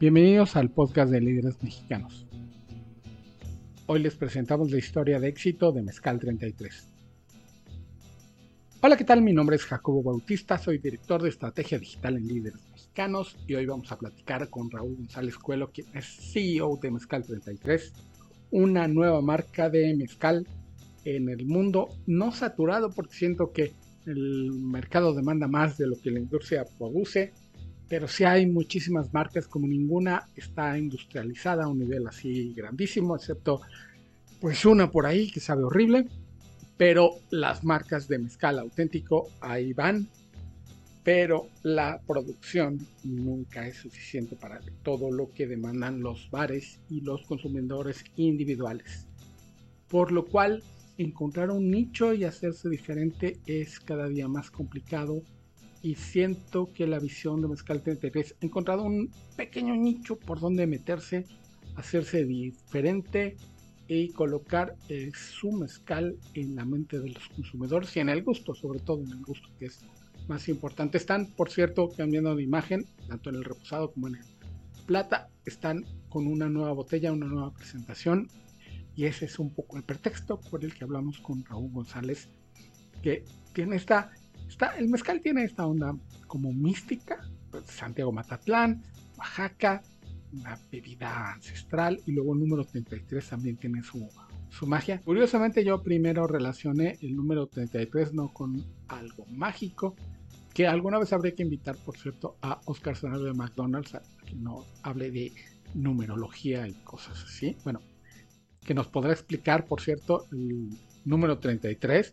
Bienvenidos al podcast de líderes mexicanos. Hoy les presentamos la historia de éxito de Mezcal 33. Hola, ¿qué tal? Mi nombre es Jacobo Bautista, soy director de estrategia digital en líderes mexicanos y hoy vamos a platicar con Raúl González Cuelo, quien es CEO de Mezcal 33, una nueva marca de mezcal en el mundo no saturado porque siento que el mercado demanda más de lo que la industria produce, pero sí hay muchísimas marcas como ninguna está industrializada a un nivel así grandísimo, excepto pues una por ahí que sabe horrible, pero las marcas de mezcal auténtico ahí van, pero la producción nunca es suficiente para todo lo que demandan los bares y los consumidores individuales. Por lo cual encontrar un nicho y hacerse diferente es cada día más complicado y siento que la visión de Mezcal 33 ha encontrado un pequeño nicho por donde meterse, hacerse diferente y colocar eh, su mezcal en la mente de los consumidores y en el gusto, sobre todo en el gusto que es más importante. Están, por cierto, cambiando de imagen, tanto en el reposado como en el plata, están con una nueva botella, una nueva presentación y ese es un poco el pretexto por el que hablamos con Raúl González, que tiene esta, el mezcal tiene esta onda como mística, pues, Santiago Matatlán, Oaxaca, una bebida ancestral y luego el número 33 también tiene su, su magia. Curiosamente yo primero relacioné el número 33 no con algo mágico, que alguna vez habría que invitar, por cierto, a Oscar Serrano de McDonald's, a que no hable de numerología y cosas así. Bueno, que nos podrá explicar, por cierto, el número 33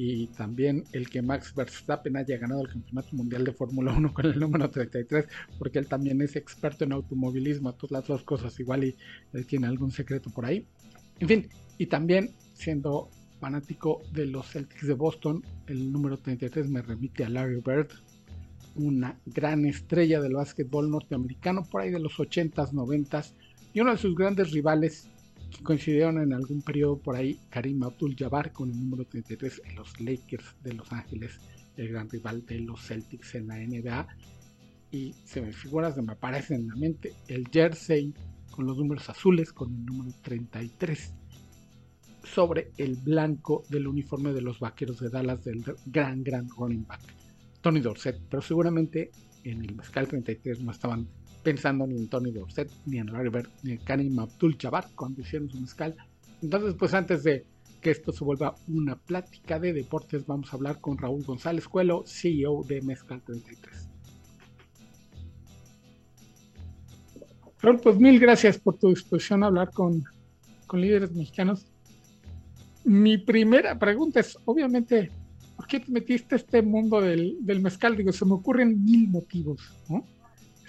y también el que Max Verstappen haya ganado el Campeonato Mundial de Fórmula 1 con el número 33, porque él también es experto en automovilismo, todas las dos cosas igual y él tiene algún secreto por ahí. En fin, y también siendo fanático de los Celtics de Boston, el número 33 me remite a Larry Bird, una gran estrella del básquetbol norteamericano por ahí de los 80s, 90s, y uno de sus grandes rivales que coincidieron en algún periodo por ahí Karim Abdul-Jabbar con el número 33 en los Lakers de Los Ángeles, el gran rival de los Celtics en la NBA. Y se me figura, se me aparece en la mente el jersey con los números azules con el número 33 sobre el blanco del uniforme de los vaqueros de Dallas del gran, gran running back, Tony Dorsett. Pero seguramente en el Mezcal 33 no estaban pensando ni en Tony Dorset, ni en Larry Bird, ni en Karim Abdul-Jabbar cuando hicieron su mezcal. Entonces, pues antes de que esto se vuelva una plática de deportes, vamos a hablar con Raúl González Cuelo, CEO de Mezcal 33. Raúl, pues mil gracias por tu disposición a hablar con, con líderes mexicanos. Mi primera pregunta es, obviamente, ¿por qué te metiste este mundo del, del mezcal? Digo, se me ocurren mil motivos, ¿no?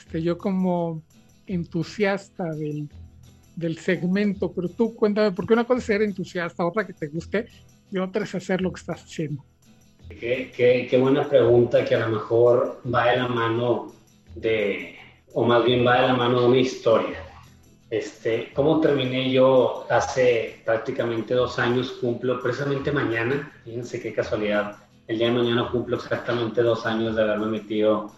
Este, yo como entusiasta del, segmento, pero tú cuéntame, porque una cosa es ser entusiasta, otra que te guste y otra es hacer lo que estás haciendo. Qué, qué, buena pregunta que a lo mejor va de la mano de, o más bien va de la mano de una historia. Este, ¿Cómo terminé yo hace prácticamente dos años? Cumplo precisamente mañana, fíjense qué casualidad, el día de mañana cumplo exactamente dos años de haberme metido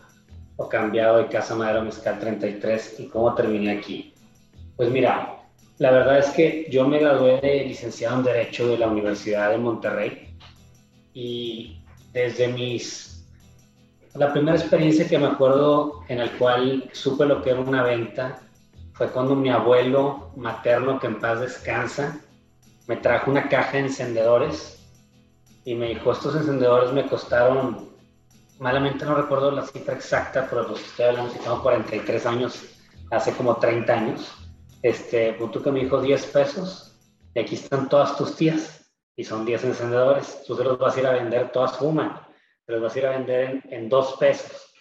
cambiado de Casa Madera Mezcal 33 y cómo terminé aquí. Pues mira, la verdad es que yo me gradué de licenciado en Derecho de la Universidad de Monterrey y desde mis... La primera experiencia que me acuerdo en la cual supe lo que era una venta fue cuando mi abuelo materno, que en paz descansa, me trajo una caja de encendedores y me dijo, estos encendedores me costaron malamente no recuerdo la cifra exacta, pero pues estoy hablando, si tengo 43 años, hace como 30 años, este, punto que me dijo 10 pesos, y aquí están todas tus tías, y son 10 encendedores, tú se los vas a ir a vender todas fuman, te los vas a ir a vender en, en 2 pesos,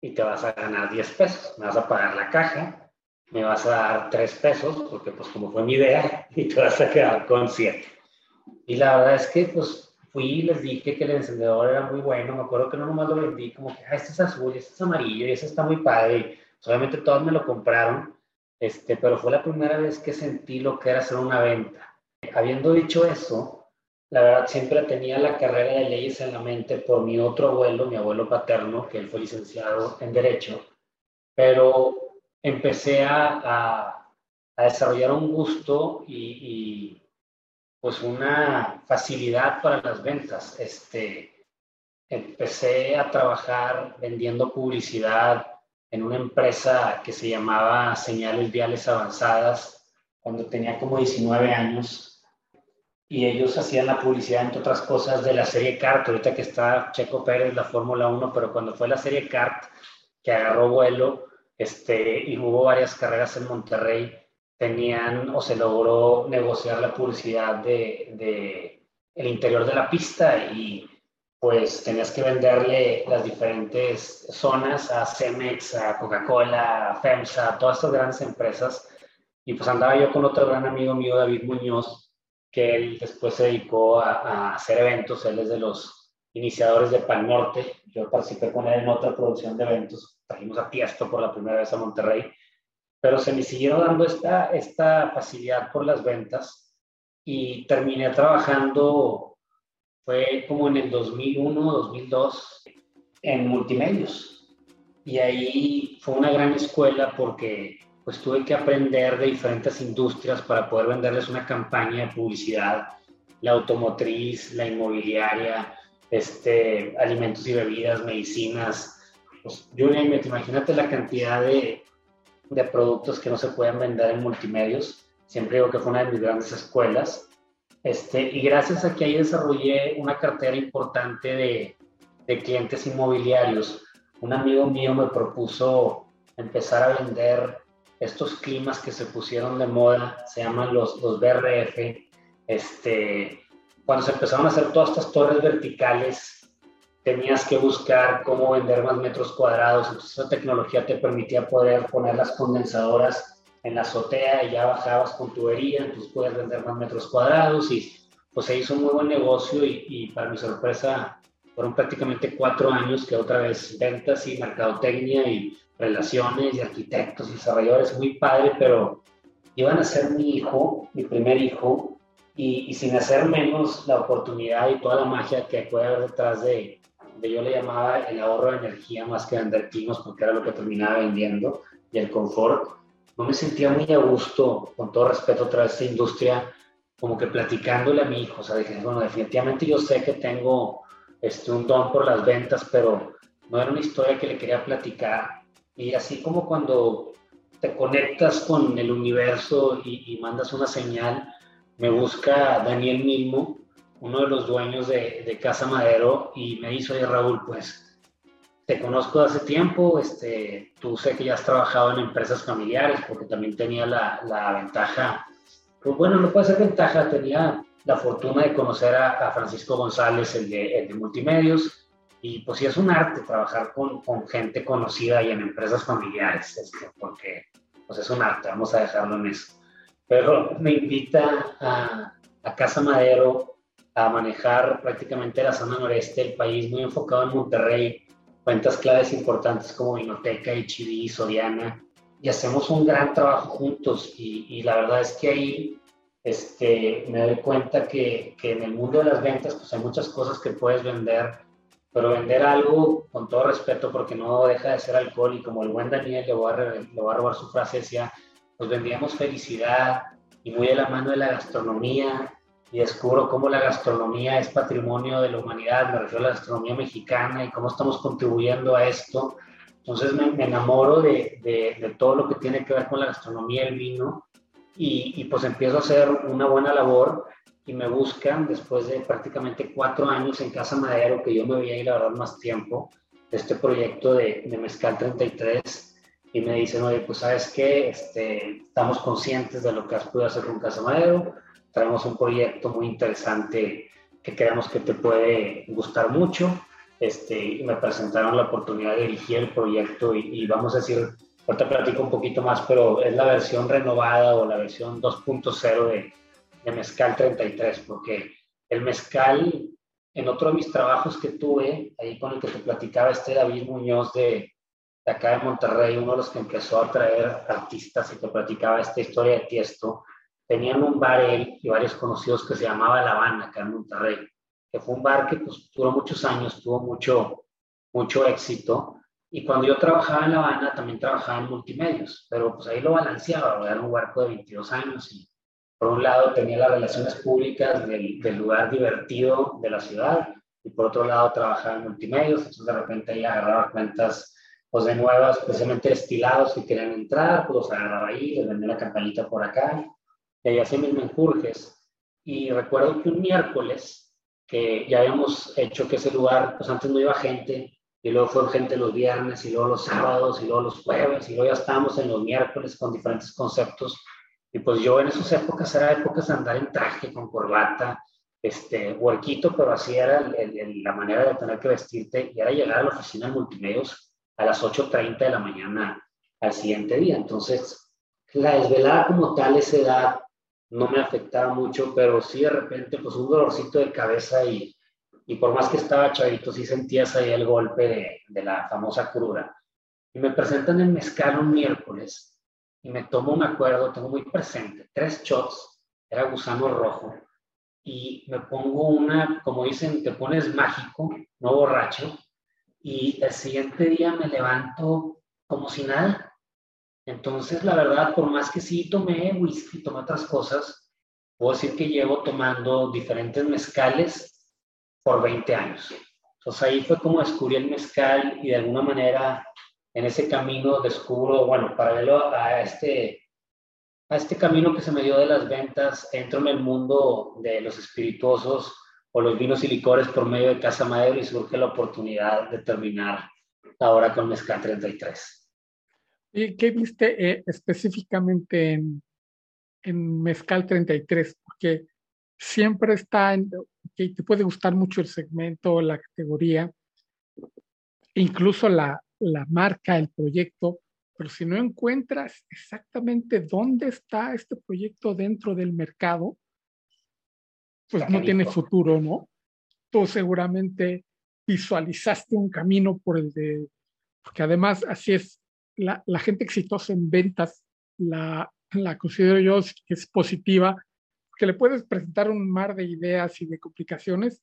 y te vas a ganar 10 pesos, me vas a pagar la caja, me vas a dar 3 pesos, porque pues como fue mi idea, y te vas a quedar con 7. Y la verdad es que pues fui y les dije que el encendedor era muy bueno. Me acuerdo que no nomás lo vendí como que, ah, este es azul, este es amarillo y este está muy padre. Pues, obviamente todos me lo compraron, este, pero fue la primera vez que sentí lo que era hacer una venta. Habiendo dicho eso, la verdad siempre tenía la carrera de leyes en la mente por mi otro abuelo, mi abuelo paterno, que él fue licenciado en Derecho, pero empecé a, desarrollar un gusto y, pues una facilidad para las ventas. Este, empecé a trabajar vendiendo publicidad en una empresa que se llamaba Señales Viales Avanzadas cuando tenía como 19 años y ellos hacían la publicidad, entre otras cosas, de la serie Kart, ahorita que está Checo Pérez, la Fórmula 1, pero cuando fue la serie Kart que agarró vuelo este, y hubo varias carreras en Monterrey, tenían o se logró negociar la publicidad de, de el interior de la pista y pues tenías que venderle las diferentes zonas a Cemex, a Coca-Cola, a FEMSA, a todas estas grandes empresas. Y pues andaba yo con otro gran amigo mío, David Muñoz, que él después se dedicó a, hacer eventos, él es de los iniciadores de Pan Norte, yo participé con él en otra producción de eventos, trajimos a Tiesto por la primera vez a Monterrey, pero se me siguieron dando esta, esta facilidad por las ventas y terminé trabajando, fue como en el 2001, 2002, en multimedios. Y ahí fue una gran escuela porque pues tuve que aprender de diferentes industrias para poder venderles una campaña de publicidad, la automotriz, la inmobiliaria, este, alimentos y bebidas, medicinas. Pues, imagínate la cantidad de, de productos que no se pueden vender en multimedios. Siempre digo que fue una de mis grandes escuelas. Este, y gracias a que ahí desarrollé una cartera importante de, de clientes inmobiliarios, un amigo mío me propuso empezar a vender estos climas que se pusieron de moda, se llaman los, los BRF, este, cuando se empezaron a hacer todas estas torres verticales, tenías que buscar cómo vender más metros cuadrados, entonces esa tecnología te permitía poder poner las condensadoras en la azotea y ya bajabas con tubería, entonces puedes vender más metros cuadrados y pues se hizo un muy buen negocio y, y para mi sorpresa fueron prácticamente cuatro años que otra vez ventas y mercadotecnia y relaciones y arquitectos y desarrolladores, muy padre, pero iban a ser mi hijo, mi primer hijo, y, sin hacer menos la oportunidad y toda la magia que puede haber detrás de, de, yo le llamaba el ahorro de energía más que vender tinos, porque era lo que terminaba vendiendo, y el confort, no me sentía muy a gusto, con todo respeto, otra vez esta industria, como que platicándole a mi hijo, o sea, dije, bueno, definitivamente yo sé que tengo este, un don por las ventas, pero no era una historia que le quería platicar y así como cuando te conectas con el universo y, mandas una señal, me busca Daniel Milmo, uno de los dueños de, Casa Madero, y me dice, oye Raúl, pues te conozco de hace tiempo, este, tú sé que ya has trabajado en empresas familiares, porque también tenía la, la ventaja, pues bueno, no puede ser ventaja, tenía la fortuna de conocer a, Francisco González, el de, el de Multimedios, y pues sí es un arte trabajar con, con gente conocida y en empresas familiares, este, porque pues es un arte, vamos a dejarlo en eso. Pero me invita a, a Casa Madero a manejar prácticamente la zona noreste del país, muy enfocado en Monterrey, cuentas claves importantes como Vinoteca, HB, Soriana, y hacemos un gran trabajo juntos. Y, la verdad es que ahí este, me doy cuenta que, que, en el mundo de las ventas pues hay muchas cosas que puedes vender. Pero vender algo, con todo respeto, porque no deja de ser alcohol, y como el buen Daniel le voy a, a robar su frase, decía, pues vendíamos felicidad y muy de la mano de la gastronomía, y descubro cómo la gastronomía es patrimonio de la humanidad, me refiero a la gastronomía mexicana y cómo estamos contribuyendo a esto. Entonces me, me enamoro de, de, de, todo lo que tiene que ver con la gastronomía el vino y, y pues empiezo a hacer una buena labor y me buscan después de prácticamente cuatro años en Casa Madero, que yo me veía ahí la verdad más tiempo, de este proyecto de, de Mezcal 33, y me dicen, oye, pues sabes qué, este, estamos conscientes de lo que has podido hacer con Casa Madero, traemos un proyecto muy interesante que creemos que te puede gustar mucho, este, y me presentaron la oportunidad de dirigir el proyecto y, y vamos a decir, ahorita platico un poquito más, pero es la versión renovada o la versión 2.0 de de Mezcal 33, porque el mezcal, en otro de mis trabajos que tuve, ahí con el que te platicaba este David Muñoz de, de acá de Monterrey, uno de los que empezó a traer artistas y te platicaba esta historia de Tiesto, tenían un bar él y varios conocidos que se llamaba La Habana, acá en Monterrey, que fue un bar que pues, duró muchos años, tuvo mucho, mucho éxito, Y cuando yo trabajaba en La Habana, también trabajaba en multimedios, pero pues ahí lo balanceaba, era un huerco de 22 años y por un lado tenía las relaciones públicas del, del, lugar divertido de la ciudad y por otro lado trabajaba en multimedios, entonces de repente ahí agarraba cuentas pues de nuevas, especialmente destilados que querían entrar, pues los agarraba ahí, les vendía la campanita por acá y ahí hacía mis menjurjes. Y recuerdo que un miércoles, que ya habíamos hecho que ese lugar, pues antes no iba gente, y luego fue gente los viernes, y luego los sábados, y luego los jueves, y luego ya estábamos en los miércoles con diferentes conceptos y pues yo en esas épocas era épocas de andar en traje, con corbata, este, huerquito, pero así era la manera de tener que vestirte y era llegar a la oficina de multimedios a las 8.30 de la mañana al siguiente día. Entonces, la desvelada como tal, esa edad, no me afectaba mucho, pero sí de repente, pues un dolorcito de cabeza y, y por más que estaba chavito, sí sentías ahí el golpe de, de la famosa cruda. Y me presentan el mezcal un miércoles y me tomo, me acuerdo, tengo muy presente, tres shots, era gusano rojo, y me pongo una, como dicen, te pones mágico, no borracho, y el siguiente día me levanto como si nada. Entonces, la verdad, por más que sí tomé whisky, tomé otras cosas, puedo decir que llevo tomando diferentes mezcales por 20 años. Entonces ahí fue como descubrí el mezcal y de alguna manera en ese camino descubro, bueno, paralelo a este, a este camino que se me dio de las ventas, entro en el mundo de los espirituosos o los vinos y licores por medio de Casa Madero y surge la oportunidad de terminar ahora con Mezcal 33. ¿Y qué viste eh, específicamente en, en Mezcal 33? Porque siempre está, en, que te puede gustar mucho el segmento, la categoría, incluso la, la marca, el proyecto, pero si no encuentras exactamente dónde está este proyecto dentro del mercado, pues no tiene futuro, ¿no? Tú seguramente visualizaste un camino por el de, porque además así es, la, gente exitosa en ventas la, considero yo que es positiva, que le puedes presentar un mar de ideas y de complicaciones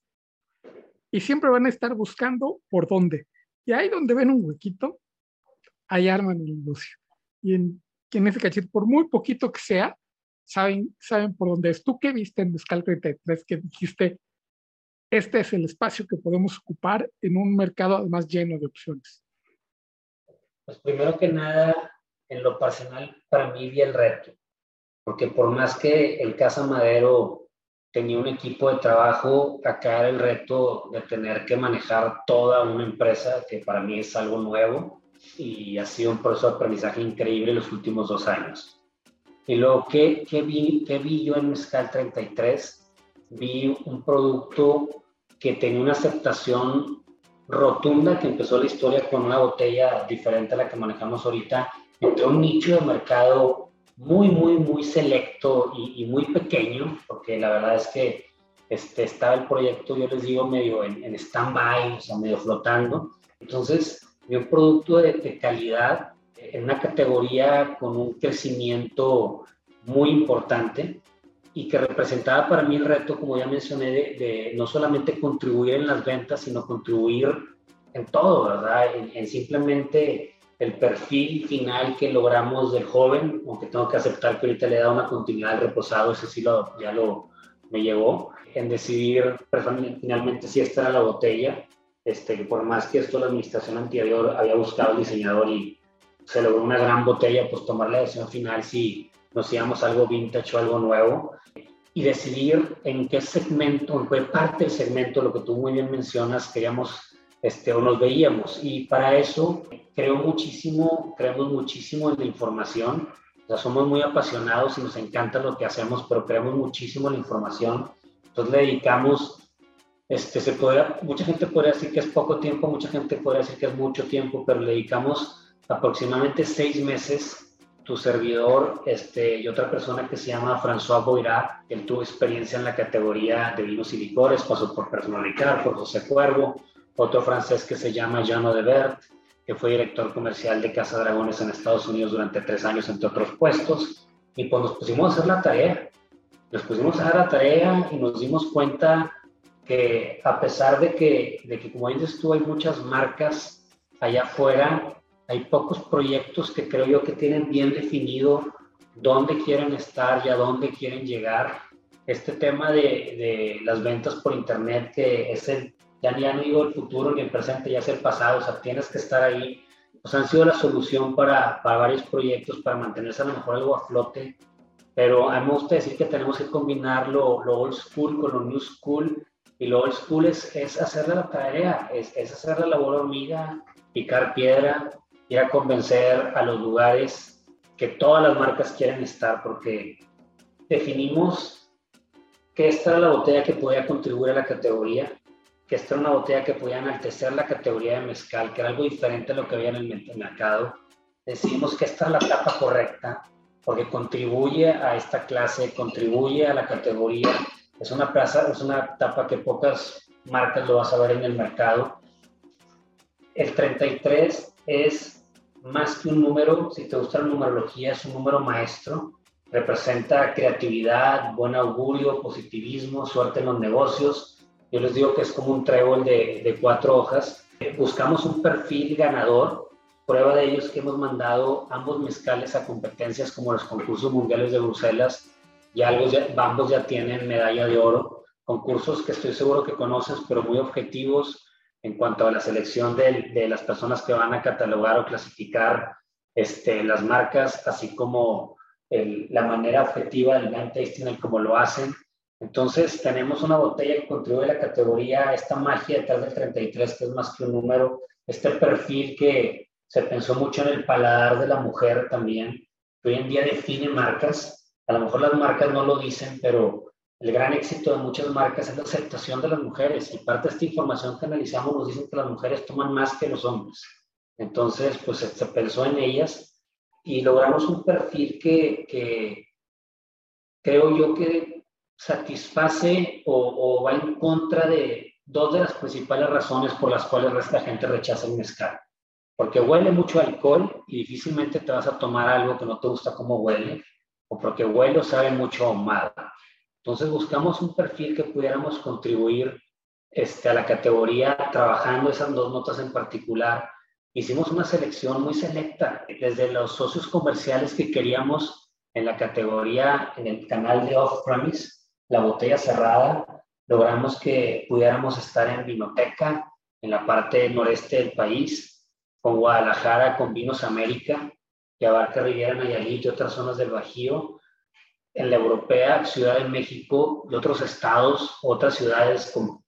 y siempre van a estar buscando por dónde. Y ahí donde ven un huequito, ahí arman el negocio. Y en, en ese cachete, por muy poquito que sea, saben, saben por dónde es. ¿Tú qué viste en Mezcal 33 que dijiste, este es el espacio que podemos ocupar en un mercado además lleno de opciones? Pues primero que nada, en lo personal, para mí vi el reto, porque por más que el Casa Madero tenía un equipo de trabajo, acá era el reto de tener que manejar toda una empresa, que para mí es algo nuevo y ha sido un proceso de aprendizaje increíble los últimos dos años. Y luego, ¿qué, qué, vi, qué vi yo en Mezcal 33? Vi un producto que tenía una aceptación rotunda, que empezó la historia con una botella diferente a la que manejamos ahorita, entre un nicho de mercado muy, muy, muy selecto y, muy pequeño, porque la verdad es que este, estaba el proyecto, yo les digo, medio en, en stand-by, o sea, medio flotando. Entonces, un producto de, de, calidad en una categoría con un crecimiento muy importante y que representaba para mí el reto, como ya mencioné, de, de no solamente contribuir en las ventas, sino contribuir en todo, ¿verdad? En, en simplemente el perfil final que logramos del joven, aunque tengo que aceptar que ahorita le da una continuidad al reposado, ese sí lo, ya lo me llevó, en decidir finalmente si esta era la botella, este, por más que esto la administración anterior había buscado el diseñador y se logró una gran botella, pues tomar la decisión final si nos íbamos algo vintage o algo nuevo y decidir en qué segmento, en qué parte del segmento, lo que tú muy bien mencionas, queríamos este, o nos veíamos. Y para eso creo muchísimo, creemos muchísimo en la información. O somos muy apasionados y nos encanta lo que hacemos, pero creemos muchísimo en la información. Entonces le dedicamos, este, se puede, mucha gente podría decir que es poco tiempo, mucha gente podría decir que es mucho tiempo, pero le dedicamos aproximadamente seis meses tu servidor este, y otra persona que se llama François Boirá, él tuvo experiencia en la categoría de vinos y licores, pasó por Personal Ricard, por José Cuervo, otro francés que se llama Jean Odebert, que fue director comercial de Casa Dragones en Estados Unidos durante tres años, entre otros puestos, y pues nos pusimos a hacer la tarea. Nos pusimos a hacer la tarea y nos dimos cuenta que a pesar de que, de que como dices tú, hay muchas marcas allá afuera hay pocos proyectos que creo yo que tienen bien definido dónde quieren estar y a dónde quieren llegar. Este tema de, de las ventas por internet, que es el, ya, ya no digo el futuro ni el presente, ya es el pasado, o sea, tienes que estar ahí, pues han sido la solución para, para varios proyectos, para mantenerse a lo mejor algo a flote, pero a mí me gusta decir que tenemos que combinar lo, lo old school con lo new school, y lo old school es, es hacer la tarea, es, es hacer la labor hormiga, picar piedra, ir a convencer a los lugares que todas las marcas quieren estar, porque definimos que esta era la botella que podía contribuir a la categoría, que esta era una botella que podía enaltecer la categoría de mezcal, que era algo diferente a lo que había en el mercado. Decidimos que esta es la etapa correcta, porque contribuye a esta clase, contribuye a la categoría. Es una plaza, es una etapa que pocas marcas lo vas a ver en el mercado. El 33 es más que un número, si te gusta la numerología, es un número maestro. Representa creatividad, buen augurio, positivismo, suerte en los negocios. Yo les digo que es como un trébol de, de cuatro hojas. Buscamos un perfil ganador. Prueba de ello es que hemos mandado ambos mezcales a competencias como los concursos mundiales de Bruselas y ambos ya, ambos ya tienen medalla de oro. Concursos que estoy seguro que conoces, pero muy objetivos, en cuanto a la selección de, las personas que van a catalogar o clasificar este, las marcas, así como la manera objetiva del blind tasting, el cómo lo hacen. Entonces, tenemos una botella que contribuye a la categoría, esta magia detrás del 33, que es más que un número, este perfil que se pensó mucho en el paladar de la mujer también, que hoy en día define marcas. A lo mejor las marcas no lo dicen, pero el gran éxito de muchas marcas es la aceptación de las mujeres y parte de esta información que analizamos nos dice que las mujeres toman más que los hombres. Entonces, pues se pensó en ellas y logramos un perfil que, creo yo que satisface o, va en contra de dos de las principales razones por las cuales esta gente rechaza el mezcal. Porque huele mucho alcohol y difícilmente te vas a tomar algo que no te gusta cómo huele, o porque huele o sabe mucho ahumado. Entonces buscamos un perfil que pudiéramos contribuir este, a la categoría trabajando esas dos notas en particular. Hicimos una selección muy selecta desde los socios comerciales que queríamos en la categoría, en el canal de off-premise, la botella cerrada. Logramos que pudiéramos estar en Vinoteca, en la parte noreste del país, con Guadalajara, con Vinos América, que abarca Riviera Nayarit y otras zonas del Bajío en la europea, Ciudad de México y otros estados, otras ciudades como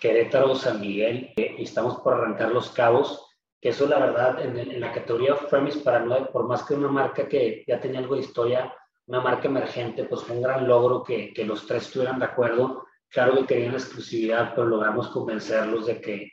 Querétaro, San Miguel, eh, y estamos por arrancar los cabos, que eso la verdad en, en la categoría off-premise para no, por más que una marca que ya tenía algo de historia, una marca emergente, pues fue un gran logro que, que los tres estuvieran de acuerdo. Claro que querían exclusividad, pero logramos convencerlos de que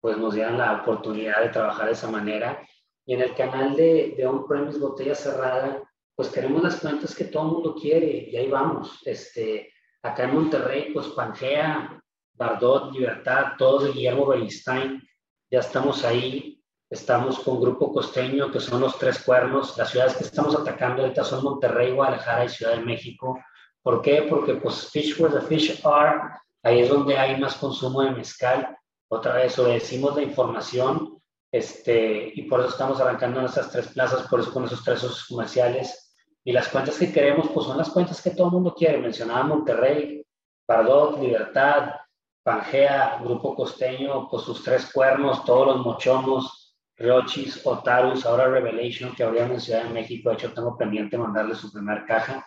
pues nos dieran la oportunidad de trabajar de esa manera. Y en el canal de, de on-premise Botella Cerrada, pues queremos las cuentas que todo el mundo quiere y ahí vamos. Este, acá en Monterrey, pues Pangea, Bardot, Libertad, todos de Guillermo Beristain, ya estamos ahí. Estamos con Grupo Costeño, que son los tres cuernos. Las ciudades que estamos atacando ahorita son Monterrey, Guadalajara y Ciudad de México. ¿Por qué? Porque pues fish where the fish are, ahí es donde hay más consumo de mezcal. Otra vez obedecimos la información este, y por eso estamos arrancando en estas tres plazas, por eso con esos tres socios comerciales y las cuentas que queremos, pues son las cuentas que todo el mundo quiere. Mencionaba Monterrey, Bardot, Libertad, Pangea, Grupo Costeño, pues sus tres cuernos, todos los mochomos, Riochis, Otarus, ahora Revelation, que abrieron en Ciudad de México. De hecho, tengo pendiente mandarle su primer caja.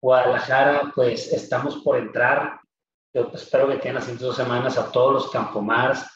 Guadalajara, pues estamos por entrar. Yo espero que tengan las dos semanas a todos los Campomars.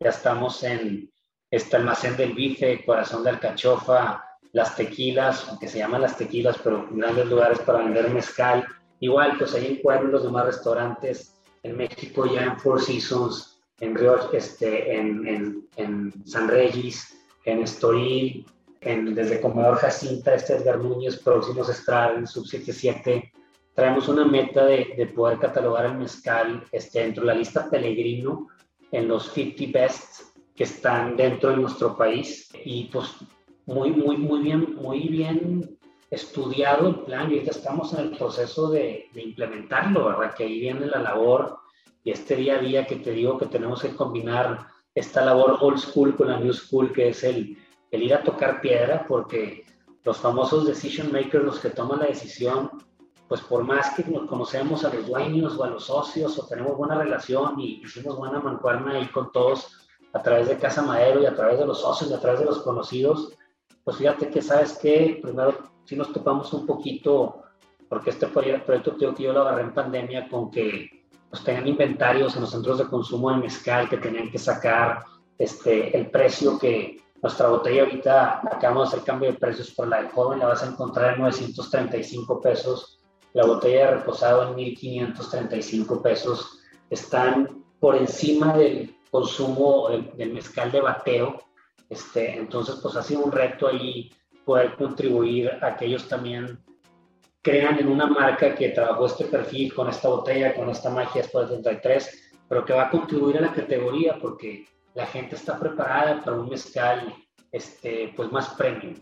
Ya estamos en este almacén del bife, corazón de alcachofa, las tequilas, aunque se llaman las tequilas, pero grandes lugares para vender mezcal. Igual, pues ahí encuentro los demás restaurantes en México, ya en Four Seasons, en Río, este, en, en, en, San Regis, en Estoril, en, desde Comedor Jacinta, este Edgar Núñez, próximos a estar en Sub 77. Traemos una meta de, de, poder catalogar el mezcal este, dentro de la lista Pellegrino en los 50 best que están dentro de nuestro país y pues muy, muy, muy bien, muy bien estudiado el plan y ahorita estamos en el proceso de, de, implementarlo, ¿verdad? Que ahí viene la labor y este día a día que te digo que tenemos que combinar esta labor old school con la new school, que es el, el ir a tocar piedra, porque los famosos decision makers, los que toman la decisión, pues por más que nos conocemos a los dueños o a los socios o tenemos buena relación y hicimos buena mancuerna ahí con todos a través de Casa Madero y a través de los socios y a través de los conocidos, pues fíjate que sabes que primero sí nos topamos un poquito, porque este proyecto creo que yo lo agarré en pandemia con que pues tenían inventarios en los centros de consumo de mezcal que tenían que sacar este, el precio que nuestra botella ahorita acabamos de hacer cambio de precios por la del joven, la vas a encontrar en 935 pesos la botella de reposado en 1.535 pesos, están por encima del consumo del, mezcal de bateo. Este, entonces, pues ha sido un reto ahí poder contribuir a que ellos también crean en una marca que trabajó este perfil con esta botella, con esta magia después del 33, pero que va a contribuir a la categoría porque la gente está preparada para un mezcal este, pues más premium.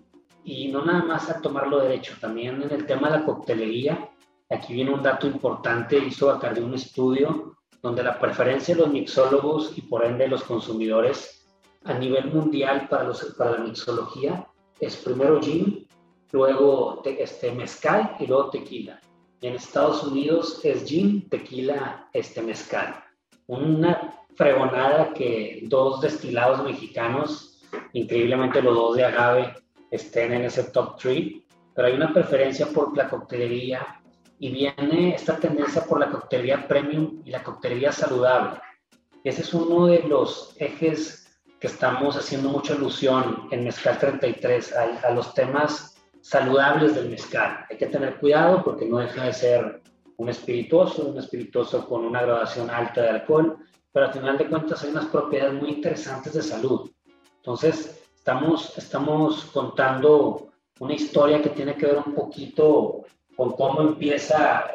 Y no nada más a tomarlo derecho, también en el tema de la coctelería, Aquí viene un dato importante, hizo de un estudio donde la preferencia de los mixólogos y por ende los consumidores a nivel mundial para, los, para la mixología es primero gin, luego este, mezcal y luego tequila. En Estados Unidos es gin, tequila, este mezcal. Una fregonada que dos destilados mexicanos, increíblemente los dos de agave, estén en ese top 3, pero hay una preferencia por la coctelería y viene esta tendencia por la coctelería premium y la coctelería saludable. Ese es uno de los ejes que estamos haciendo mucha alusión en Mezcal 33, a, a los temas saludables del mezcal. Hay que tener cuidado porque no deja de ser un espirituoso, un espirituoso con una graduación alta de alcohol, pero al final de cuentas hay unas propiedades muy interesantes de salud. Entonces, estamos, estamos contando una historia que tiene que ver un poquito con cómo empieza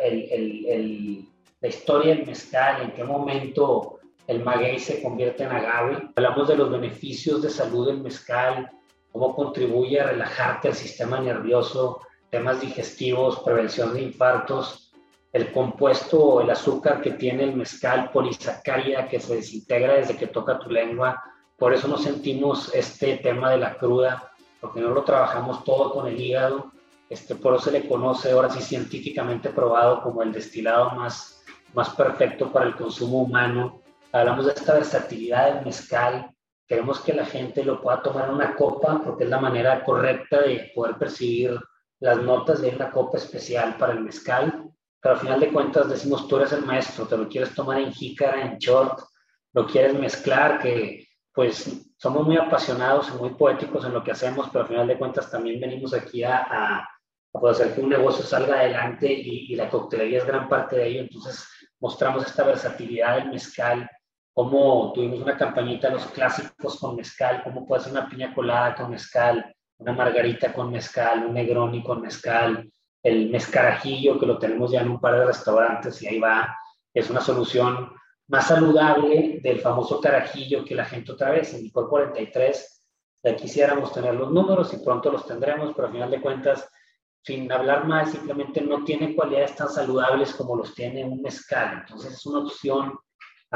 la historia del mezcal, en qué momento el maguey se convierte en agave. Hablamos de los beneficios de salud del mezcal, cómo contribuye a relajarte el sistema nervioso, temas digestivos, prevención de infartos, el compuesto o el azúcar que tiene el mezcal, polisacárida que se desintegra desde que toca tu lengua. Por eso no sentimos este tema de la cruda, porque no lo trabajamos todo con el hígado este, por eso se le conoce ahora sí científicamente probado como el destilado más, más perfecto para el consumo humano. Hablamos de esta versatilidad del mezcal. Queremos que la gente lo pueda tomar en una copa porque es la manera correcta de poder percibir las notas de una copa especial para el mezcal. Pero al final de cuentas decimos, tú eres el maestro, te lo quieres tomar en jícara, en short, lo quieres mezclar, que pues somos muy apasionados y muy poéticos en lo que hacemos, pero al final de cuentas también venimos aquí a puede hacer que un negocio salga adelante y, la coctelería es gran parte de ello. Entonces mostramos esta versatilidad del mezcal, cómo tuvimos una campañita los clásicos con mezcal, cómo puede ser una piña colada con mezcal, una margarita con mezcal, un negroni con mezcal, el mezcarajillo que lo tenemos ya en un par de restaurantes y ahí va, es una solución más saludable del famoso carajillo que la gente otra vez en Licor 43, ya quisiéramos tener los números y pronto los tendremos, pero al final de cuentas sin hablar más, simplemente no tiene cualidades tan saludables como los tiene un mezcal. Entonces es una opción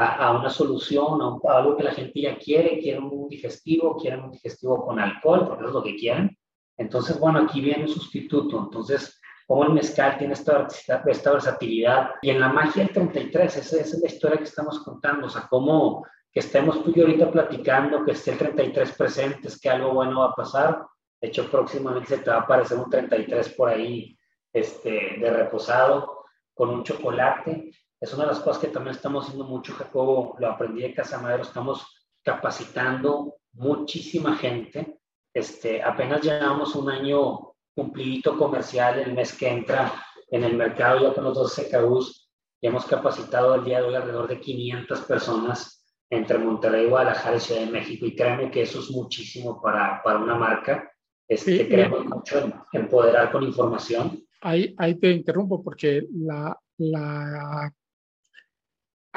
a, una solución, a, algo que la gente ya quiere, quiere un digestivo, quieren un digestivo con alcohol, porque es lo que quieren. Entonces, bueno, aquí viene un sustituto. Entonces, como el mezcal tiene esta, esta versatilidad. Y en la magia del 33, esa, esa, es la historia que estamos contando, o sea, cómo que estemos tú y ahorita platicando, que esté el 33 presente, es que algo bueno va a pasar, de hecho, próximamente se te va a aparecer un 33 por ahí este, de reposado con un chocolate. Es una de las cosas que también estamos haciendo mucho, Jacobo, lo aprendí de Casa Madero, estamos capacitando muchísima gente. Este, apenas llevamos un año cumplidito comercial el mes que entra en el mercado ya con los dos CKUs y hemos capacitado el día de hoy alrededor de 500 personas entre Monterrey, Guadalajara y Ciudad de México. Y créeme que eso es muchísimo para, para una marca. Este, queremos mucho empoderar con información. Ahí, ahí te interrumpo porque la, la,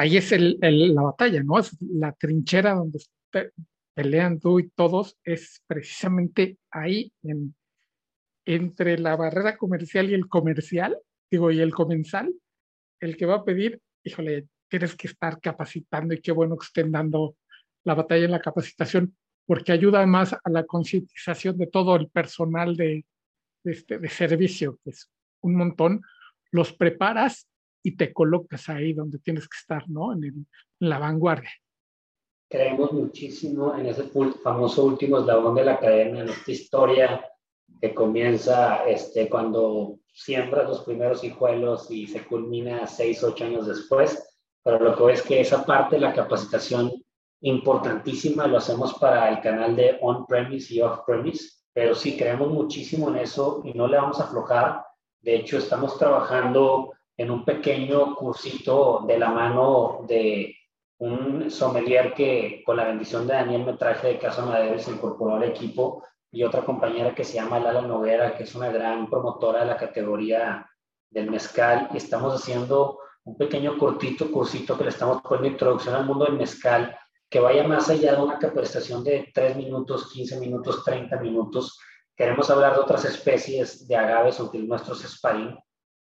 ahí es la batalla, ¿no? Es la trinchera donde pelean tú y todos, es precisamente ahí, en, entre la barrera comercial y el comercial, digo, y el comensal, el que va a pedir, híjole, tienes que estar capacitando y qué bueno que estén dando la batalla en la capacitación, porque ayuda además a la concientización de todo el personal de, este, de servicio, que es un montón, los preparas y te colocas ahí donde tienes que estar, ¿no? En, en la vanguardia. Creemos muchísimo en ese famoso último eslabón de la academia, en esta historia que comienza este, cuando siembras los primeros hijuelos y se culmina seis, ocho años después. Pero lo que es que esa parte de la capacitación importantísima lo hacemos para el canal de on-premise y off-premise, pero sí creemos muchísimo en eso y no le vamos a aflojar. De hecho, estamos trabajando en un pequeño cursito de la mano de un sommelier que con la bendición de Daniel me traje de Casa Madero se incorporó al equipo y otra compañera que se llama Lala Noguera, que es una gran promotora de la categoría del mezcal y estamos haciendo un pequeño cortito cursito que le estamos poniendo introducción al mundo del mezcal que vaya más allá de una capacitación de 3 minutos, 15 minutos, 30 minutos. Queremos hablar de otras especies de agaves o de nuestros sparring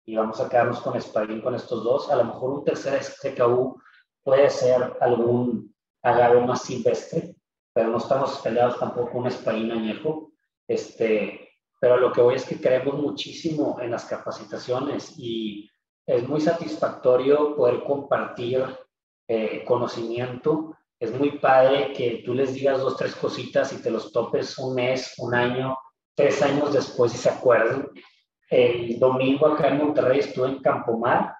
y vamos a quedarnos con sparring con estos dos. A lo mejor un tercer SKU puede ser algún agave más silvestre, pero no estamos peleados tampoco un sparring añejo. Este, pero lo que voy es que creemos muchísimo en las capacitaciones y es muy satisfactorio poder compartir eh, conocimiento es muy padre que tú les digas dos, tres cositas y te los topes un mes, un año, tres años después y se acuerden. El domingo acá en Monterrey estuve en Campomar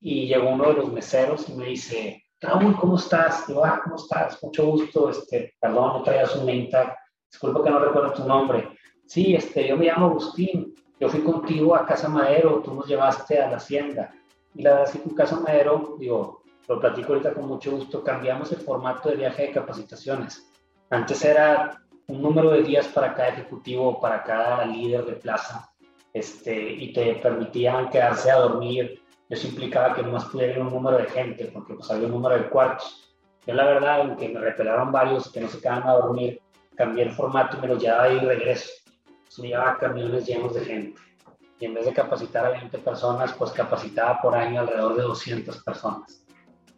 y llegó uno de los meseros y me dice, Raúl, ¿cómo estás? Digo, ah, ¿cómo estás? Mucho gusto, este, perdón, no traías un name tag, disculpa que no recuerdo tu nombre. Sí, este, yo me llamo Agustín, yo fui contigo a Casa Madero, tú nos llevaste a la hacienda. Y la verdad es que Casa Madero, digo, lo platico ahorita con mucho gusto, cambiamos el formato de viaje de capacitaciones. Antes era un número de días para cada ejecutivo, para cada líder de plaza, este, y te permitían quedarse a dormir. Eso implicaba que nomás pudiera ir un número de gente, porque pues había un número de cuartos. Yo la verdad, aunque me repelaron varios que no se quedaban a dormir, cambié el formato y me los llevaba y regreso. Eso me llevaba camiones llenos de gente. Y en vez de capacitar a 20 personas, pues capacitaba por año alrededor de 200 personas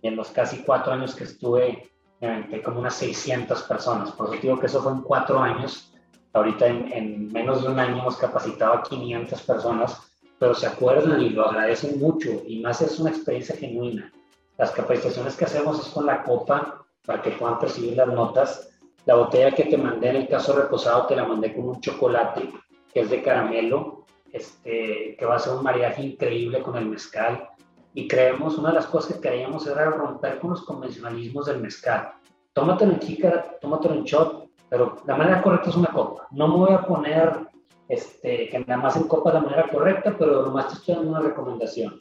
y en los casi cuatro años que estuve, me como unas 600 personas. Por eso digo que eso fue en cuatro años. Ahorita en, en, menos de un año hemos capacitado a 500 personas, pero se acuerdan y lo agradecen mucho y más es una experiencia genuina. Las capacitaciones que hacemos es con la copa para que puedan percibir las notas. La botella que te mandé en el caso reposado te la mandé con un chocolate que es de caramelo, este, que va a ser un mariaje increíble con el mezcal y creemos, una de las cosas que queríamos era romper con los convencionalismos del mezcal. Tómatelo en chica, tómatelo en shot, pero la manera correcta es una copa. No me voy a poner este, que nada más en copa la manera correcta, pero nomás te estoy dando una recomendación.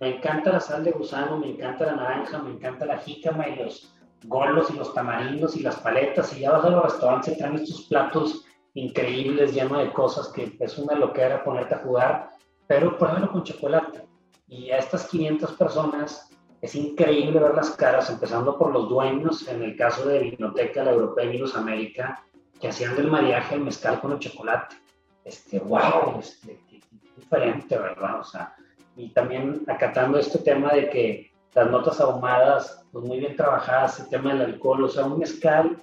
Me encanta la sal de gusano, me encanta la naranja, me encanta la jícama y los golos y los tamarindos y las paletas. Y ya vas a los restaurantes y traen estos platos increíbles, llenos de cosas que es una loquera ponerte a jugar, pero pruébalo con chocolate y a estas 500 personas es increíble ver las caras, empezando por los dueños, en el caso de Vinoteca, la Europea y Vinos América, que hacían del mariaje el mezcal con el chocolate. Este, wow, este, diferente, ¿verdad? O sea, y también acatando este tema de que las notas ahumadas, pues muy bien trabajadas, el tema del alcohol, o sea, un mezcal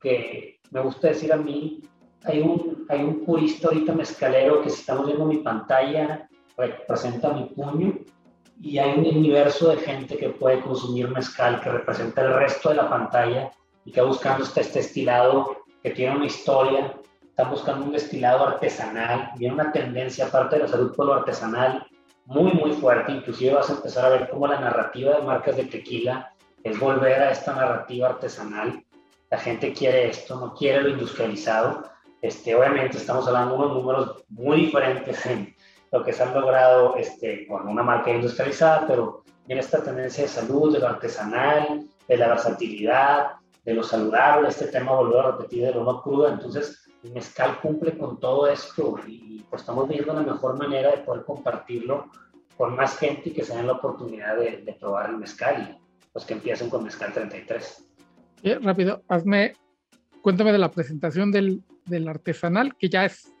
que me gusta decir a mí, hay un, hay un purista ahorita mezcalero que si estamos viendo mi pantalla, representa mi puño y hay un universo de gente que puede consumir mezcal que representa el resto de la pantalla y que buscando este, este destilado que tiene una historia, están buscando un destilado artesanal, viene una tendencia aparte de la salud por lo artesanal muy muy fuerte, inclusive vas a empezar a ver cómo la narrativa de marcas de tequila es volver a esta narrativa artesanal, la gente quiere esto, no quiere lo industrializado, este, obviamente estamos hablando de unos números muy diferentes en, lo que se han logrado este, con una marca industrializada, pero en esta tendencia de salud, de lo artesanal, de la versatilidad, de lo saludable, este tema volvió a repetir de lo no crudo, entonces el mezcal cumple con todo esto y pues estamos viendo la mejor manera de poder compartirlo con más gente y que se den la oportunidad de, probar el mezcal y pues que empiecen con mezcal 33. rápido, hazme, cuéntame de la presentación del, del artesanal, que ya es,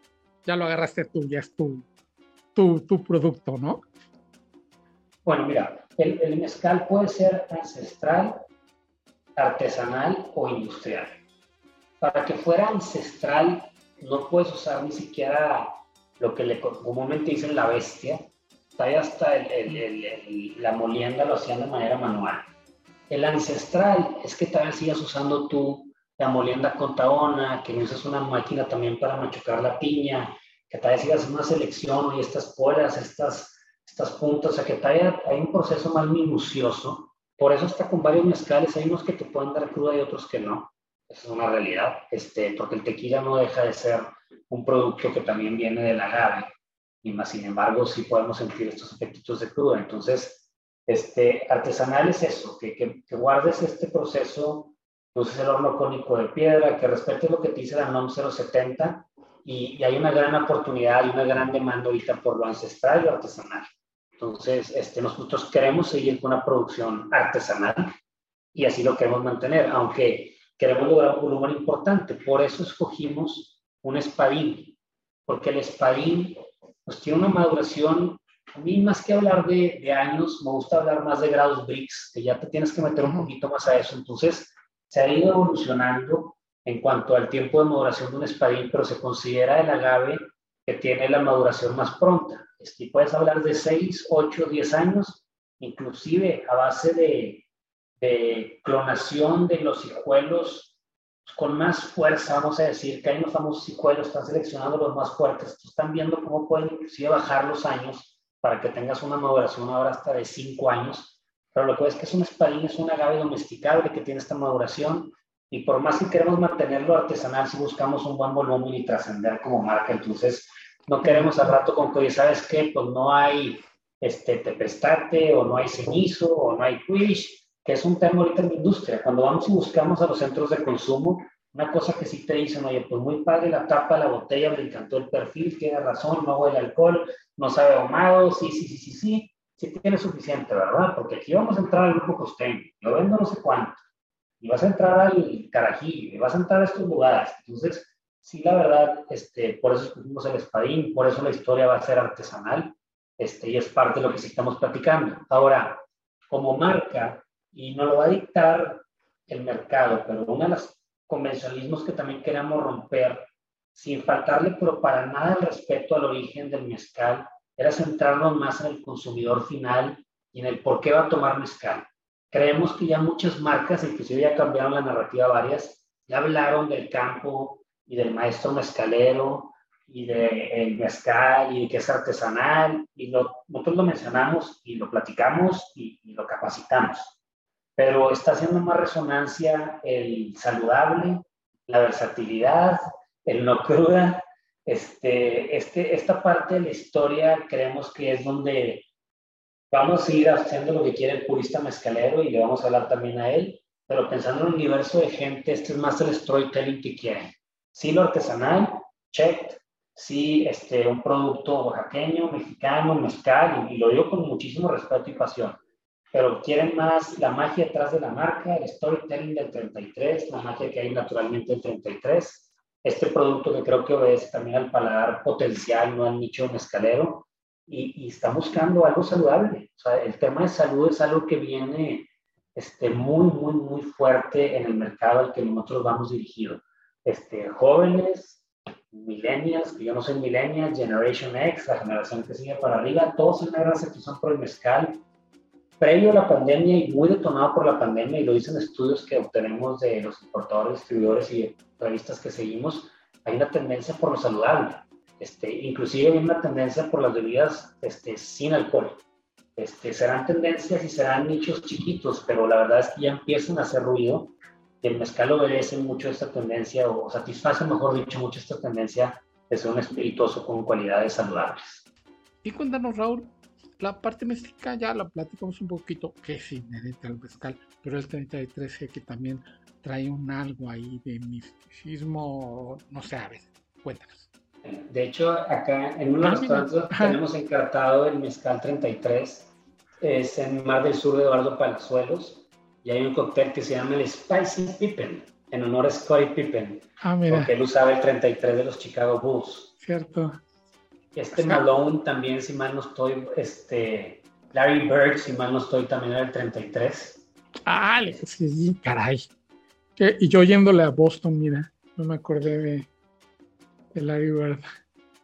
ya lo agarraste tú, ya es tu, tu, tu producto, ¿no? Bueno, mira, el, mezcal puede ser ancestral artesanal o industrial. Para que fuera ancestral, no puedes usar ni siquiera lo que le comúnmente dicen la bestia. Hasta la molienda lo hacían de manera manual. El ancestral es que tal vez sigas usando tú la molienda con taona, que usas una máquina también para machucar la piña, que tal vez sigas una selección y estas polas, estas, estas puntas, o sea que tal hay un proceso más minucioso. Por eso está con varios mezcales, hay unos que te pueden dar cruda y otros que no. Esa es una realidad, este, porque el tequila no deja de ser un producto que también viene del agave, y más sin embargo sí podemos sentir estos efectitos de cruda. Entonces, este, artesanal es eso, que, que, guardes este proceso, uses el horno cónico de piedra, que respetes lo que te dice la NOM 070, y, y, hay una gran oportunidad y una gran demanda ahorita por lo ancestral y lo artesanal. Entonces, este, nosotros queremos seguir con una producción artesanal y así lo queremos mantener, aunque queremos lograr un volumen importante. Por eso escogimos un espadín, porque el espadín pues, tiene una maduración, a mí más que hablar de, de, años, me gusta hablar más de grados BRICS, que ya te tienes que meter un poquito más a eso. Entonces, se ha ido evolucionando en cuanto al tiempo de maduración de un espadín, pero se considera el agave que tiene la maduración más pronta. Este, puedes hablar de 6, 8, 10 años, inclusive a base de, clonación de los hijuelos con más fuerza, vamos a decir, que hay unos famosos hijuelos, están seleccionando los más fuertes, están viendo cómo pueden inclusive bajar los años para que tengas una maduración ahora hasta de 5 años, pero lo que ves es que es un espadín, es un agave domesticable que tiene esta maduración, y por más que queremos mantenerlo artesanal, si buscamos un buen volumen y trascender como marca, entonces no queremos al rato con que, ¿sabes qué? Pues no hay este, tepestate, o no hay cenizo, o no hay quiche, que es un tema ahorita en la industria. Cuando vamos y buscamos a los centros de consumo, una cosa que sí te dicen, oye, pues muy padre la tapa la botella, me encantó el perfil, tiene razón, no huele alcohol, no sabe ahumado, sí, sí, sí, sí, sí, sí tiene suficiente, ¿verdad? Porque aquí vamos a entrar al grupo costeño, yo vendo no sé cuánto, y vas a entrar al Carají, y vas a entrar a estos lugares. Entonces, sí, la verdad, este, por eso escogimos el espadín, por eso la historia va a ser artesanal, este, y es parte de lo que sí estamos platicando. Ahora, como marca, y no lo va a dictar el mercado, pero uno de los convencionalismos que también queremos romper, sin faltarle pero para nada el respeto al origen del mezcal, era centrarnos más en el consumidor final y en el por qué va a tomar mezcal. Creemos que ya muchas marcas, inclusive ya cambiaron la narrativa varias, ya hablaron del campo y del maestro mezcalero y del mezcal y de que es artesanal y lo, nosotros lo mencionamos y lo platicamos y, y lo capacitamos pero está haciendo más resonancia el saludable, la versatilidad, el no cruda. Este, este, esta parte de la historia creemos que es donde vamos a ir haciendo lo que quiere el purista mezcalero y le vamos a hablar también a él, pero pensando en un universo de gente, este es más el storytelling que quieren. Sí, lo artesanal, check, sí, este, un producto oaxaqueño, mexicano, mezcal, y lo digo con muchísimo respeto y pasión pero quieren más la magia detrás de la marca, el storytelling del 33, la magia que hay naturalmente en 33. Este producto que creo que obedece también al paladar potencial, no al nicho mezcalero, y, y está buscando algo saludable. O sea, el tema de salud es algo que viene este, muy, muy, muy fuerte en el mercado al que nosotros vamos dirigidos. Este, jóvenes, millennials, que yo no soy millennials, Generation X, la generación que sigue para arriba, todos en la gran son por el mezcal previo a la pandemia y muy detonado por la pandemia, y lo dicen estudios que obtenemos de los importadores, distribuidores y revistas que seguimos, hay una tendencia por lo saludable. Este, inclusive hay una tendencia por las bebidas este, sin alcohol. Este, serán tendencias y serán nichos chiquitos, pero la verdad es que ya empiezan a hacer ruido. El mezcal obedece mucho esta tendencia, o satisface, mejor dicho, mucho esta tendencia de ser un espirituoso con cualidades saludables. Y cuéntanos, Raúl, la parte mística ya la platicamos un poquito, que es inherente al mezcal, pero el 33 sé que también trae un algo ahí de misticismo, no sé, a veces. Cuéntanos. De hecho, acá en uno de los restaurantes tenemos encartado el mezcal 33, es en Mar del Sur de Eduardo Palazuelos, y hay un cóctel que se llama el Spicy Pippen, en honor a Scottie Pippen, ah, mira. porque él usaba el 33 de los Chicago Bulls. Cierto. Este Malone también, si mal no estoy, este, Larry Bird, si mal no estoy, también era el 33. Ah, sí, caray. Y yo yéndole a Boston, mira, no me acordé de, de Larry Bird.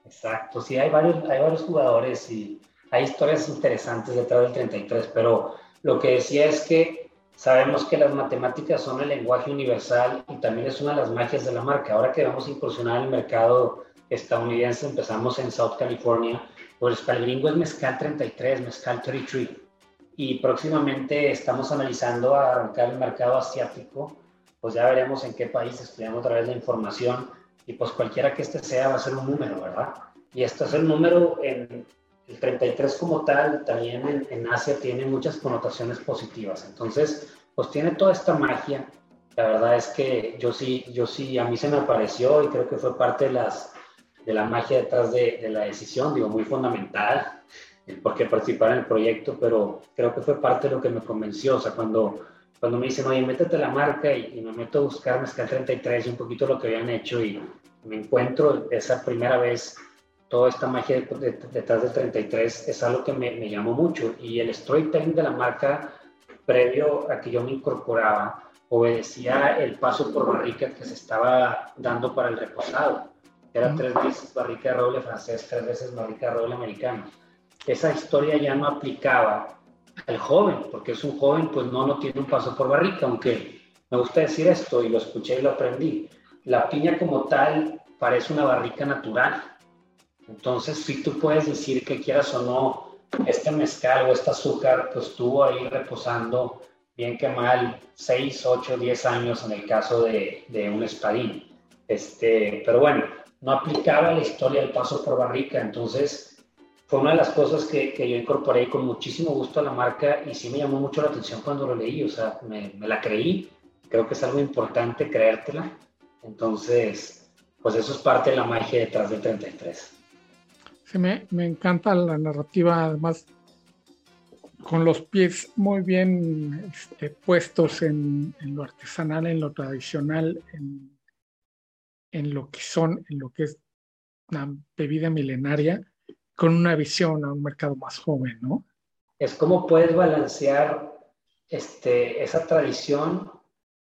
Exacto, sí, hay varios, hay varios jugadores y hay historias interesantes detrás del 33, pero lo que decía es que sabemos que las matemáticas son el lenguaje universal y también es una de las magias de la marca. Ahora que vamos a incursionar el mercado estadounidense, empezamos en South California, pues para el gringo es Mezcal 33, Mezcal 33. Y próximamente estamos analizando arrancar el mercado asiático, pues ya veremos en qué país estudiamos a través de la información y pues cualquiera que este sea va a ser un número, ¿verdad? Y esto es el número en, el 33 como tal, también en, Asia tiene muchas connotaciones positivas. Entonces, pues tiene toda esta magia. La verdad es que yo sí, yo sí, a mí se me apareció y creo que fue parte de, las, de la magia detrás de, la decisión, digo, muy fundamental, el por qué participar en el proyecto, pero creo que fue parte de lo que me convenció. O sea, cuando, cuando me dicen, oye, métete la marca y, y me meto a buscar Mezcal 33 y un poquito lo que habían hecho y me encuentro esa primera vez toda esta magia detrás del 33 es algo que me, me, llamó mucho y el storytelling de la marca previo a que yo me incorporaba obedecía el paso por barrica que se estaba dando para el reposado. Era tres veces barrica de roble francés, tres veces barrica de roble americano. Esa historia ya no aplicaba al joven, porque es un joven, pues no, no tiene un paso por barrica, aunque me gusta decir esto y lo escuché y lo aprendí. La piña como tal parece una barrica natural, entonces, si tú puedes decir que quieras o no, este mezcal o este azúcar, pues estuvo ahí reposando bien que mal 6, 8, 10 años en el caso de, de un espadín. Este, pero bueno, no aplicaba la historia del paso por barrica, entonces fue una de las cosas que, que, yo incorporé con muchísimo gusto a la marca y sí me llamó mucho la atención cuando lo leí, o sea, me, me la creí, creo que es algo importante creértela, entonces, pues eso es parte de la magia detrás del 33 me, me encanta la narrativa, además con los pies muy bien este, puestos en, lo artesanal, en lo tradicional, en, en, lo que son, en lo que es una bebida milenaria, con una visión a un mercado más joven, ¿no? Es como puedes balancear este, esa tradición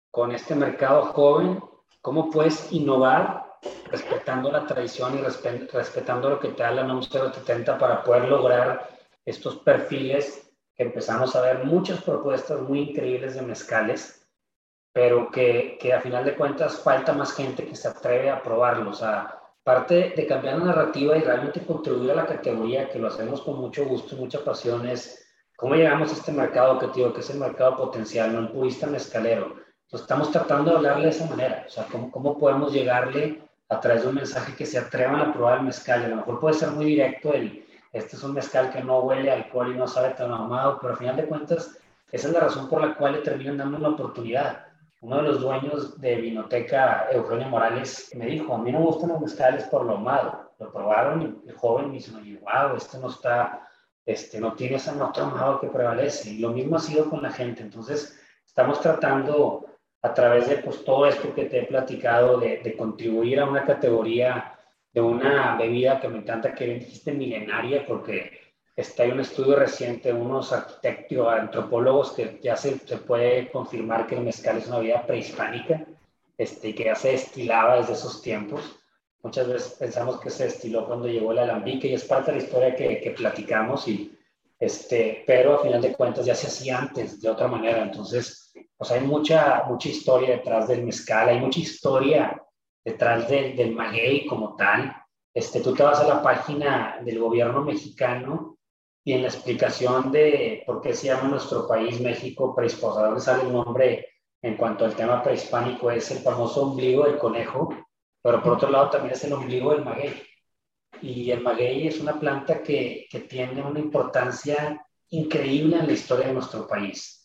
con este mercado joven, cómo puedes innovar respetando la tradición y respetando lo que te da la NOM 070 para poder lograr estos perfiles que empezamos a ver muchas propuestas muy increíbles de mezcales, pero que, que a final de cuentas falta más gente que se atreve a probarlo. O sea, parte de cambiar la narrativa y realmente contribuir a la categoría, que lo hacemos con mucho gusto y mucha pasión, es cómo llegamos a este mercado objetivo, que es el mercado potencial, no el purista mezcalero. Entonces, estamos tratando de hablarle de esa manera, o sea, cómo, cómo podemos llegarle a través de un mensaje que se atrevan a probar el mezcal. a lo mejor puede ser muy directo el, este es un mezcal que no huele a alcohol y no sabe tan ahumado, pero al final de cuentas, esa es la razón por la cual le terminan dando una oportunidad. Uno de los dueños de Vinoteca, Eugenio Morales, me dijo, a mí no me gustan los mezcales por lo ahumado. Lo probaron y el joven me dice, wow, este no está, este no tiene ese nota ahumado que prevalece. Y lo mismo ha sido con la gente. Entonces, estamos tratando a través de pues, todo esto que te he platicado, de, contribuir a una categoría de una bebida que me encanta que dijiste milenaria, porque está hay un estudio reciente unos arquitectos, antropólogos, que ya se, se, puede confirmar que el mezcal es una bebida prehispánica este, que ya se destilaba desde esos tiempos. Muchas veces pensamos que se destiló cuando llegó el alambique y es parte de la historia que, que platicamos, y, este, pero a final de cuentas ya se hacía antes, de otra manera. Entonces, pues hay mucha, mucha historia detrás del mezcal, hay mucha historia detrás del, del maguey como tal. Este, tú te vas a la página del gobierno mexicano y en la explicación de por qué se llama nuestro país México prehispánico, donde sale el nombre en cuanto al tema prehispánico, es el famoso ombligo del conejo, pero por otro lado también es el ombligo del maguey. Y el maguey es una planta que, que tiene una importancia increíble en la historia de nuestro país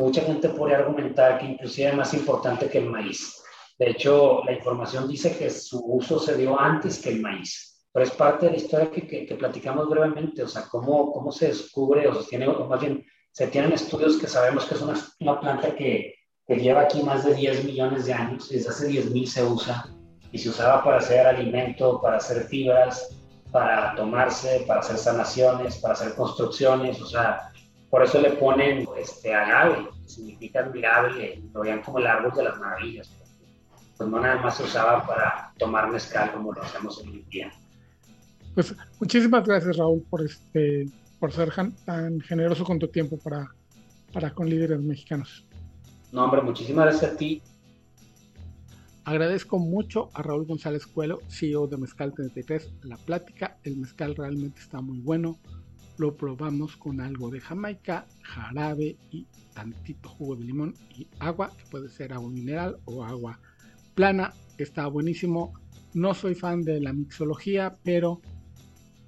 mucha gente podría argumentar que inclusive es más importante que el maíz. De hecho, la información dice que su uso se dio antes que el maíz, pero es parte de la historia que, que, platicamos brevemente, o sea, cómo, cómo se descubre o se tiene, o más bien, se tienen estudios que sabemos que es una, una planta que, que, lleva aquí más de 10 millones de años, desde hace 10 mil se usa y se usaba para hacer alimento, para hacer fibras, para tomarse, para hacer sanaciones, para hacer construcciones, o sea, por eso le ponen este, agave, que significa admirable, lo veían como el árbol de las maravillas. Pues no nada más se usaba para tomar mezcal como lo hacemos hoy en día. Pues muchísimas gracias Raúl por este por ser tan generoso con tu tiempo para, para con líderes mexicanos. No, hombre, muchísimas gracias a ti. Agradezco mucho a Raúl González Cuelo, CEO de Mezcal 33, la plática. El mezcal realmente está muy bueno. Lo probamos con algo de Jamaica, jarabe y tantito jugo de limón y agua, que puede ser agua mineral o agua plana. Está buenísimo. No soy fan de la mixología, pero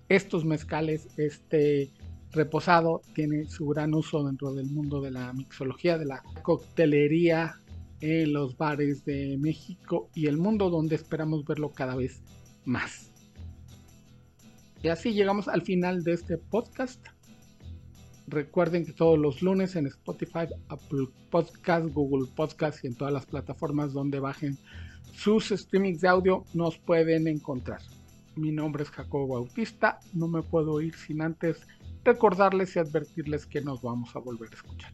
estos mezcales, este reposado, tiene su gran uso dentro del mundo de la mixología, de la coctelería en los bares de México y el mundo donde esperamos verlo cada vez más. Y así llegamos al final de este podcast. Recuerden que todos los lunes en Spotify, Apple Podcast, Google Podcast y en todas las plataformas donde bajen sus streamings de audio nos pueden encontrar. Mi nombre es Jacobo Bautista. No me puedo ir sin antes recordarles y advertirles que nos vamos a volver a escuchar.